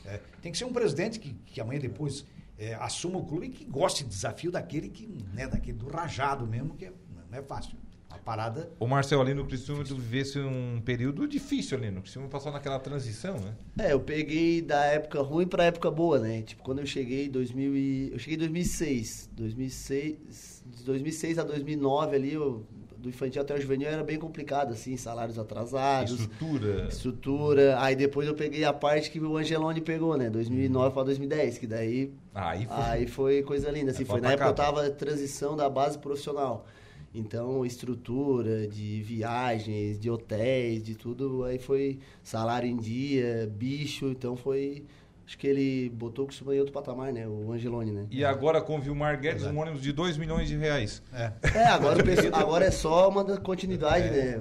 É, tem que ser um presidente que, que amanhã depois é, assuma o clube e que goste de desafio daquele que, né, daquele do rajado mesmo, que é- não é fácil. A parada O Marcel ali no Criciúma, tu vivesse um período difícil ali no Criciúma, passou naquela transição, né? É, eu peguei da época ruim pra época boa, né? Tipo, quando eu cheguei em 2000 e... eu cheguei em 2006, 2006, de 2006 a 2009 ali, eu, do infantil até o juvenil era bem complicado assim, salários atrasados, Estrutura. estrutura. Aí depois eu peguei a parte que o Angeloni pegou, né? 2009 pra 2010, que daí Aí foi. Aí foi coisa linda, assim, É foi na época eu tava transição da base profissional. Então, estrutura de viagens, de hotéis, de tudo, aí foi salário em dia, bicho, então foi acho que ele botou o Criciúma em outro patamar, né, o Angeloni, né? E agora com o Vilmar Guedes, um ônibus de 2 milhões de reais. É, agora, o pessoal- agora é só uma da- continuidade, né?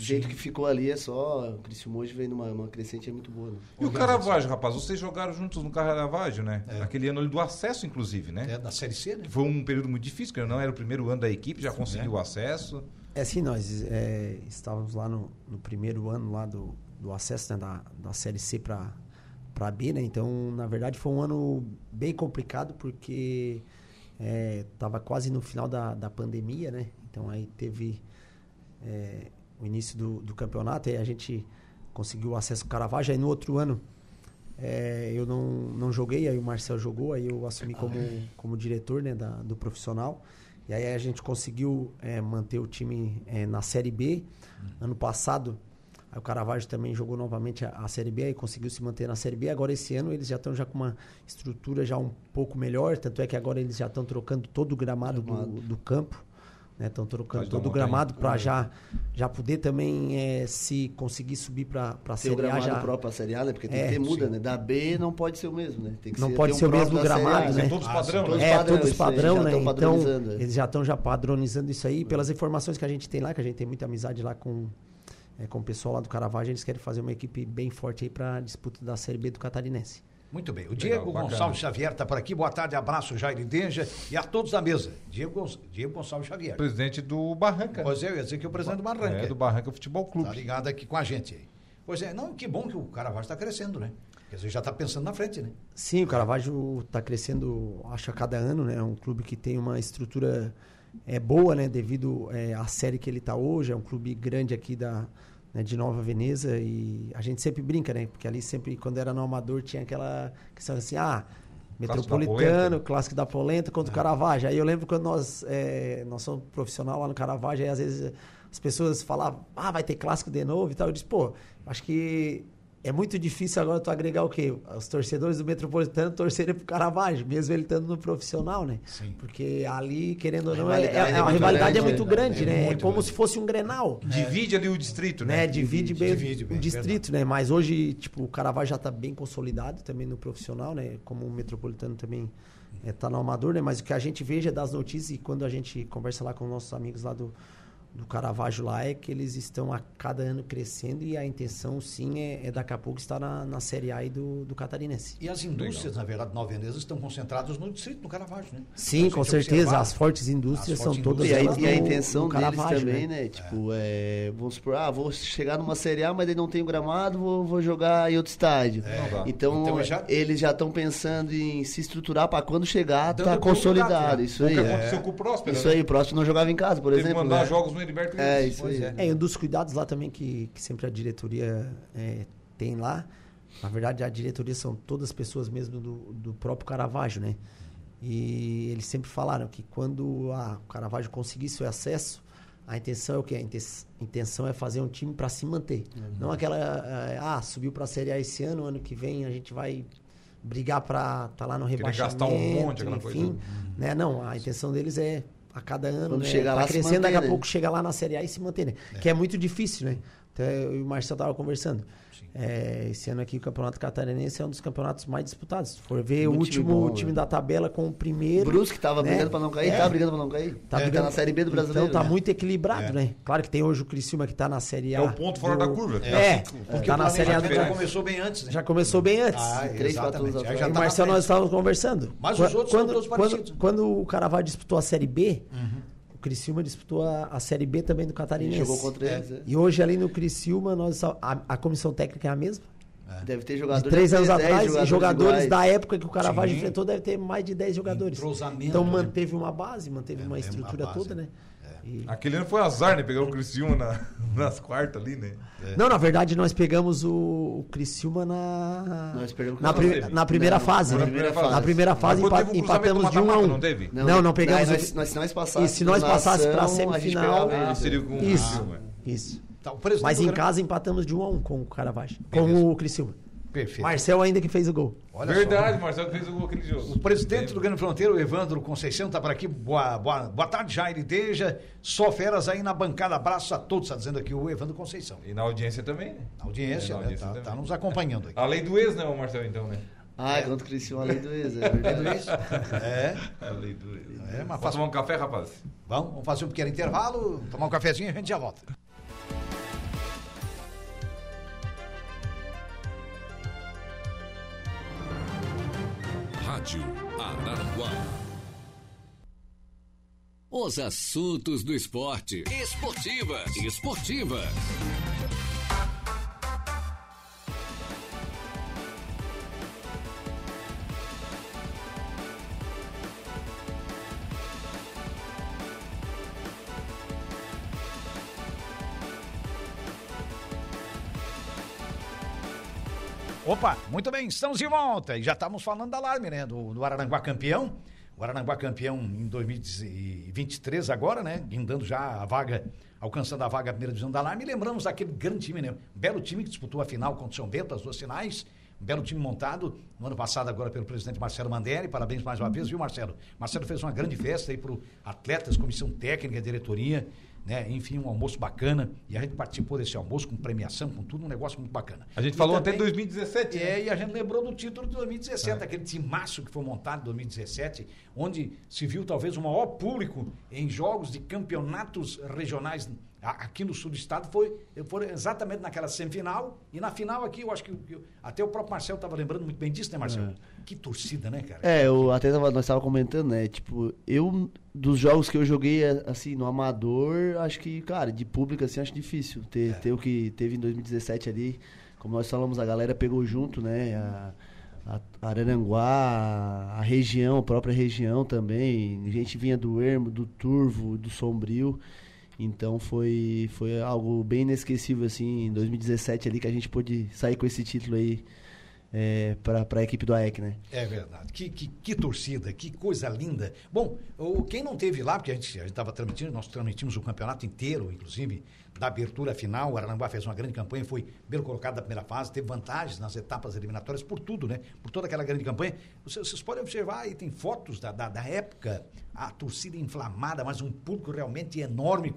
O jeito que ficou ali é só, o Criciúma hoje vem numa uma crescente é muito boa, né? E o Caravaggio, rapaz, vocês jogaram juntos no Caravaggio, né? Aquele ano ali do acesso, inclusive, né? é, da Série C, né? Foi um período muito difícil, porque não era o primeiro ano da equipe, já conseguiu o acesso. É assim, nós é, estávamos lá no, no primeiro ano lá do, do acesso né, da, da Série C para para B, né? Então, na verdade, foi um ano bem complicado porque estava quase no final da, da pandemia, né? Então aí teve é, o início do, do campeonato e a gente conseguiu o acesso ao Caravaggio. Aí no outro ano é, eu não, não joguei, aí o Marcel jogou, aí eu assumi como, como diretor né, da, do profissional. E aí a gente conseguiu é, manter o time é, na Série B. Ano passado, aí o Caravaggio também jogou novamente a, a Série B e conseguiu se manter na Série B. Agora esse ano eles já estão já com uma estrutura já um pouco melhor, tanto é que agora eles já estão trocando todo o gramado do, Gramado. do campo. Estão trocando Atrás da todo o gramado para já, já poder também é, se conseguir subir para a Ter o Série A gramado já. próprio pra Série A, né? Porque tem É, que ter muda, sim. né? Da B não pode ser o mesmo, né? Tem que Não ser, pode ter ser o próprio mesmo A, gramado, né? todos Ah, padrão, né? É, todos aí, padrão, já né? tão Então, padronizando, é. eles já estão já padronizando isso aí. Pelas informações que a gente tem lá, que a gente tem muita amizade lá com, é, com o pessoal lá do Caravaggio, eles querem fazer uma equipe bem forte aí para a disputa da Série B do Catarinense. Muito bem. O Legal, Diego bacana. Gonçalves Xavier está por aqui. Boa tarde, abraço, Jair Denja e a todos da mesa. Diego, Diego Gonçalves Xavier. Presidente do Barranca. Pois é, eu ia dizer que é o presidente do Barranca. É, do Barranca Futebol Clube. ligado aqui com a gente aí. Pois é, não, que bom que o Caravaggio está crescendo, né? Quer dizer, já está pensando na frente, né? Sim, o Caravaggio está crescendo, acho, a cada ano, né? É um clube que tem uma estrutura é, boa, né? Devido é, à série que ele está hoje. É um clube grande aqui da, né, de Nova Veneza e a gente sempre brinca, né? Porque ali sempre, quando era no Amador, tinha aquela questão assim, ah... Da Metropolitano, Polenta. clássico da Polenta contra o Caravaggio. Aí eu lembro quando nós, é, nós somos profissional lá no Caravaggio, aí às vezes as pessoas falavam, ah, vai ter clássico de novo e tal. Eu disse, pô, acho que é muito difícil agora tu agregar o quê? Os torcedores do Metropolitano torcerem pro Caravaggio, mesmo ele estando no profissional, né? Sim. Porque ali, querendo ou não, é, rivalidade é- é a rivalidade é muito né? grande, É né? É como grande. se fosse um Grenal. Divide ali o distrito, né? Né? Divide, bem divide bem, o distrito, né? Mas hoje, tipo, o Caravaggio já tá bem consolidado também no profissional, né? Como o Metropolitano também é, tá no amador, né? Mas o que a gente veja das notícias e quando a gente conversa lá com nossos amigos lá do, do Caravaggio lá é que eles estão a cada ano crescendo e a intenção, sim, é, é daqui a pouco estar na, na Série A aí do, do Catarinense. E as indústrias, na verdade, nova-iorquesas estão concentradas no distrito, no Caravaggio, né? Sim, com certeza. observar, As fortes indústrias as são fortes todas E a, indústrias e a intenção no deles Caravaggio, também, né? Tipo, é. vamos supor, ah, vou chegar numa Série A, mas ele não tem o gramado, vou, vou jogar em outro estádio. Não dá. Então, Então, já- eles já estão pensando em se estruturar para quando chegar, Dando tá consolidado. né? Isso O aí. que é. aconteceu com o Próspero, Isso né? aí, o próximo não jogava em casa, por Teve que exemplo. mandar né? jogos no Heriberto É, isso Pois aí. é. É, um dos cuidados lá também que, que sempre a diretoria é, tem lá, na verdade a diretoria são todas pessoas mesmo do, do próprio Caravaggio, né? E eles sempre falaram que quando a, o Caravaggio conseguisse o acesso, a intenção é o quê? A inten- intenção é fazer um time para se manter. Não aquela, eh, ah, subiu para a Série A esse ano, ano que vem a gente vai brigar para estar lá no Querer rebaixamento, gastar um monte, aquela enfim, coisa. né? Não, a intenção deles é a cada ano, Quando né? chegar tá lá, crescendo, daqui a né? pouco chega lá na Série A e se manter, né? Que é muito difícil, né? Até eu e o Marcelo tava conversando. É, esse ano aqui o Campeonato Catarinense é um dos campeonatos mais disputados. Se for ver Muito o time último bom, time velho. da tabela com o primeiro. Brusque tava né? brigando pra não cair, É. tá brigando pra não cair. Tá, Tá, brigando- na Série B do Brasileiro. Então tá né? muito equilibrado, É. né? Claro que tem hoje o Criciúma que tá na Série A. É o ponto fora da curva. É, Porque tá o na Série A já começou bem antes, né? Já começou bem antes. Ah, Três, quatro exatamente. anos atrás. tá Marcelo, nós estávamos conversando. Mas os outros são quando, todos quando, parecidos. quando o Caravaggio disputou a Série B, o Criciúma disputou a, a Série B também do Catarinense. Jogou contra eles. é. E hoje ali no Criciúma, nós, a, a comissão técnica é a mesma. Deve ter De jogadores. três anos 10 atrás, jogadores iguais. da época que o Caravaggio Sim. enfrentou deve ter mais de 10 jogadores. Então né? manteve uma base, manteve É, uma é uma estrutura base. toda, né? E- Aquele ano foi azar, né? Pegar o Criciúma na- nas quartas ali, né? Não, na verdade nós pegamos o, o Criciúma na, Nós pegamos na, o pri- na primeira Não, fase, na né? primeira fase. Na primeira fase empa- um empatamos de 1 a mata-mata, 1. não teve? Não, não pegamos Nós, o- nós, nós, se nós passássemos E se nós passássemos pra a semifinal- Ah, seria com Isso. Isso. Tá, Mas em casa empatamos de 1 a 1 com o Caravaggio, com o Criciúma. Perfeito. Marcel ainda que fez o gol. Olha Verdade, Marcelo fez o gol aquele jogo. O presidente do Grande Fronteiro, o Evandro Conceição, está por aqui. Boa, boa, boa tarde, Jair Deja. Só feras aí na bancada. Abraço a todos, está dizendo aqui o Evandro Conceição. E na audiência também, né? Na audiência, É, na né? Tá, tá nos acompanhando aqui. A lei do ex, né, o Marcelo, então, né? Ah, é contra o Criciúma, além do ex, é verdade. É, A lei do ex. É, mas Vamos faz- tomar um café, rapaz? vamos, vamos fazer um pequeno intervalo, tomar um cafezinho e a gente já volta. Rádio Araranguá. Os assuntos do esporte. Esportivas. Esportivas. Muito bem, estamos de volta. E já estamos falando da alarme, né? Do, do Araranguá campeão. O Araranguá campeão em 2023 agora, né? Guindando já a vaga, alcançando a vaga da primeira divisão da alarme. E lembramos daquele grande time, né? Um belo time que disputou a final contra o São Bento, as duas finais. Um belo time montado no ano passado agora pelo presidente Marcelo Manderi. Parabéns mais uma vez, viu, Marcelo? Marcelo fez uma grande festa aí para atletas, comissão técnica, diretoria né? Enfim, um almoço bacana. E a gente participou desse almoço com premiação, com tudo, um negócio muito bacana. A gente E falou até também- 2017, né? É, e a gente lembrou do título de 2017, aquele timaço que foi montado em 2017, onde se viu talvez o maior público em jogos de campeonatos regionais aqui no sul do estado, foi, foi exatamente naquela semifinal. E na final aqui, eu acho que, que- até o próprio Marcelo estava lembrando muito bem disso, né, Marcelo? Que torcida, né, cara? É, eu até tava, nós estávamos comentando, né? Tipo, eu, dos jogos que eu joguei, é, assim, no amador, acho que, cara, de público, assim, acho difícil. Ter, ter o que teve em 2017 ali, como nós falamos, a galera pegou junto, né? A, a Araranguá, a região, a própria região também. A gente vinha do Ermo, do Turvo, do Sombrio. Então foi, foi algo bem inesquecível, assim, em 2017 ali, que a gente pôde sair com esse título aí é, para a equipe do AEC, né? É verdade. Que, que, que, torcida, que coisa linda. Bom, o, quem não teve lá, porque a gente estava transmitindo, nós transmitimos o campeonato inteiro, inclusive da abertura final, o Aranguá fez uma grande campanha, foi bem colocado na primeira fase, teve vantagens nas etapas eliminatórias por tudo, né? Por toda aquela grande campanha. Vocês, vocês podem observar aí, tem fotos da, da, da, época, a torcida inflamada, mas um público realmente enorme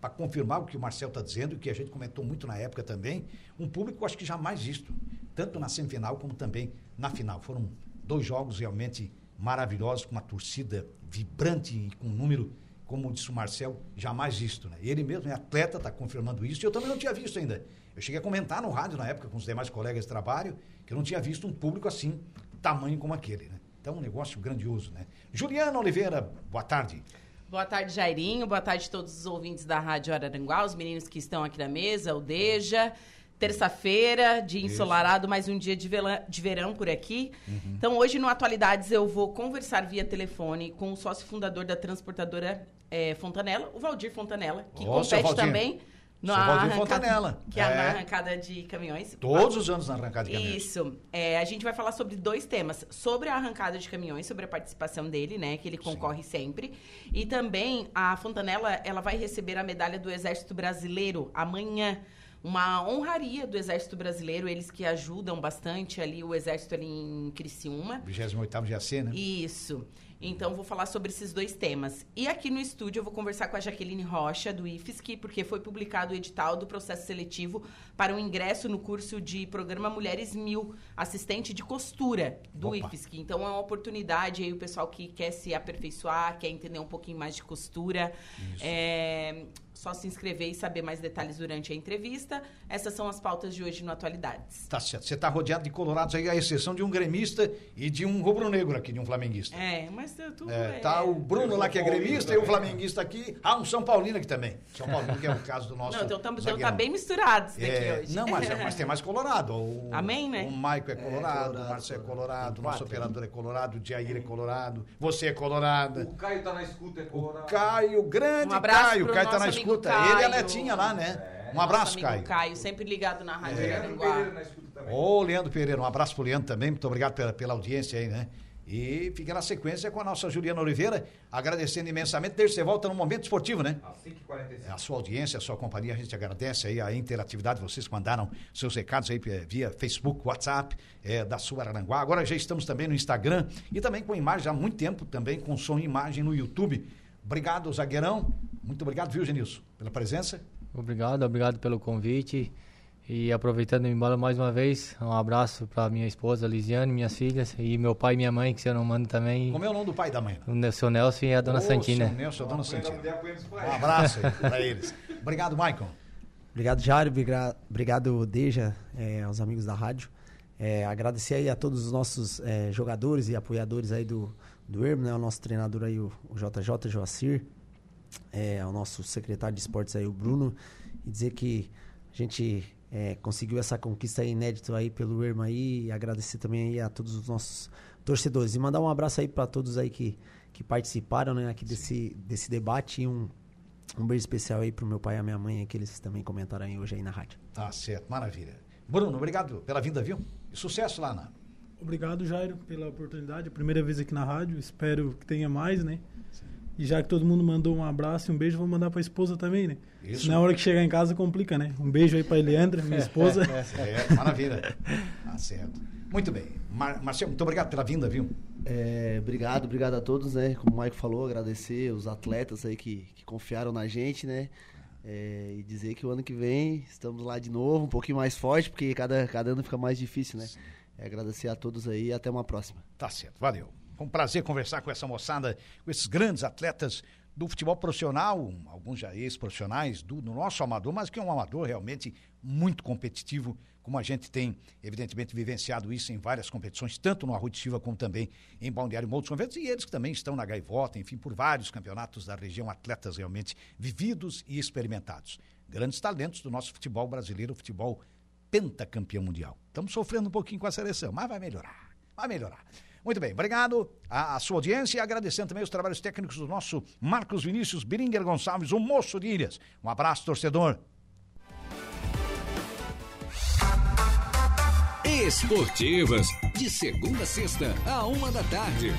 para confirmar o que o Marcel está dizendo e que a gente comentou muito na época também. Um público, acho que jamais visto tanto na semifinal como também na final. Foram dois jogos realmente maravilhosos, com uma torcida vibrante e com um número, como disse o Marcel, jamais visto. Né? Ele mesmo é atleta, está confirmando isso, e eu também não tinha visto ainda. Eu cheguei a comentar no rádio na época com os demais colegas de trabalho que eu não tinha visto um público assim, tamanho como aquele. Né? Então, um negócio grandioso. Né? Juliana Oliveira, boa tarde. Boa tarde, Jairinho. Boa tarde a todos os ouvintes da Rádio Araranguá, os meninos que estão aqui na mesa, o Deja. Terça-feira, dia ensolarado, mais um dia de, de verão por aqui. Uhum. Então, hoje no Atualidades, eu vou conversar via telefone com o sócio fundador da transportadora é, Fontanella, o Valdir Fontanella, que oh, compete também na arrancada. Que é, é na arrancada de caminhões. Todos os anos na arrancada de caminhões. Isso. É, a gente vai falar sobre dois temas. Sobre a arrancada de caminhões, sobre a participação dele, né? Que ele concorre Sim. sempre. E também a Fontanella, ela vai receber a medalha do Exército Brasileiro amanhã uma honraria do Exército Brasileiro, eles que ajudam bastante ali o Exército ali em Criciúma. 28º GAC, né? Isso. Então, vou falar sobre esses dois temas. E aqui no estúdio, eu vou conversar com a Jaqueline Rocha, do IFSC, porque foi publicado o edital do processo seletivo para o ingresso no curso de Programa Mulheres Mil, assistente de costura do Opa. IFSC. Então, é uma oportunidade aí, o pessoal que quer se aperfeiçoar, quer entender um pouquinho mais de costura. É, só se inscrever e saber mais detalhes durante a entrevista. Essas são as pautas de hoje no Atualidades. Tá certo. Você está rodeado de colorados aí, à exceção de um gremista e de um rubro-negro aqui, de um flamenguista. É, mas tudo é, é... Tá o Bruno lá que é gremista e o flamenguista aqui. Ah, um São Paulino aqui também. São Paulino que é o caso do nosso Não, então estamos então tá bem misturados daqui é, hoje. Não, mas, mas tem mais colorado. O, Amém, né? O Maico é colorado, é, o Marcelo é colorado, o nosso operador é colorado, o Jair é colorado, você é colorada. O Caio tá na escuta, é colorado. O Caio, grande um Caio, o Caio tá na escuta. Caio. Ele é netinha lá, né? É. Um abraço, Caio. Caio, sempre ligado na Rádio é. Aranguá. Ô, Leandro Pereira, um abraço pro Leandro também. Muito obrigado pela, pela audiência aí, né? E fica na sequência com a nossa Juliana Oliveira, agradecendo imensamente. Desde você volta no momento esportivo, né? Às 5h45. A sua audiência, a sua companhia, a gente agradece aí a interatividade. Vocês mandaram seus recados aí eh, via Facebook, WhatsApp é, da sua Aranguá. Agora já estamos também no Instagram e também com imagem há muito tempo, também com som e imagem no YouTube. Obrigado, zagueirão. Muito obrigado, viu, Genilson, pela presença. Obrigado, obrigado pelo convite. E aproveitando embora mais uma vez, um abraço para minha esposa Lisiane, minhas filhas e meu pai e minha mãe, que se eu não mando também. Como é o nome do pai e da mãe? O seu Nelson e a dona oh, Santina. Seu Nelson e a dona Santina. Um abraço para eles. Obrigado, Michael. Obrigado, Jário. Obrigado, Deja, é, aos amigos da rádio. É, agradecer aí a todos os nossos é, jogadores e apoiadores aí do, do ERM, né? O nosso treinador aí, o, o JJ Joacir, é, o nosso secretário de esportes aí, o Bruno, e dizer que a gente é, conseguiu essa conquista aí inédita aí pelo ERM aí, e agradecer também aí a todos os nossos torcedores. E mandar um abraço aí para todos aí que, que participaram né, aqui desse, desse debate e um, um beijo especial aí pro meu pai e a minha mãe, que eles também comentaram aí hoje aí na rádio. Tá certo, maravilha. Bruno, obrigado pela vinda, viu? E sucesso lá na Obrigado, Jairo, pela oportunidade. Primeira vez aqui na rádio. Espero que tenha mais, né? Sim. E já que todo mundo mandou um abraço e um beijo, vou mandar para a esposa também, né? Isso. Na hora que chegar em casa complica, né? Um beijo aí para Eliandra, minha esposa. é, maravilha. Tá certo. Muito bem. Mar Marcelo, muito obrigado pela vinda, viu? É, obrigado, obrigado a todos, né? Como o Mike falou, agradecer os atletas aí que, que confiaram na gente, né? É, e dizer que o ano que vem estamos lá de novo, um pouquinho mais forte, porque cada, cada ano fica mais difícil, né? Sim. É agradecer a todos aí e até uma próxima. Tá certo, valeu. Foi um prazer conversar com essa moçada, com esses grandes atletas do futebol profissional, alguns já ex-profissionais do, do, nosso amador, mas que é um amador realmente muito competitivo, como a gente tem, evidentemente, vivenciado isso em várias competições, tanto no Arroio Silva como também em Balneário Moutos Conventos, e eles que também estão na Gaivota, enfim, por vários campeonatos da região, atletas realmente vividos e experimentados. Grandes talentos do nosso futebol brasileiro, futebol pentacampeão mundial. Estamos sofrendo um pouquinho com a seleção, mas vai melhorar. Vai melhorar. Muito bem, obrigado à, sua audiência e agradecendo também os trabalhos técnicos do nosso Marcos Vinícius Biringer Gonçalves, o moço de Ilhas. Um abraço, torcedor. Esportivas, de segunda a sexta, a uma da tarde.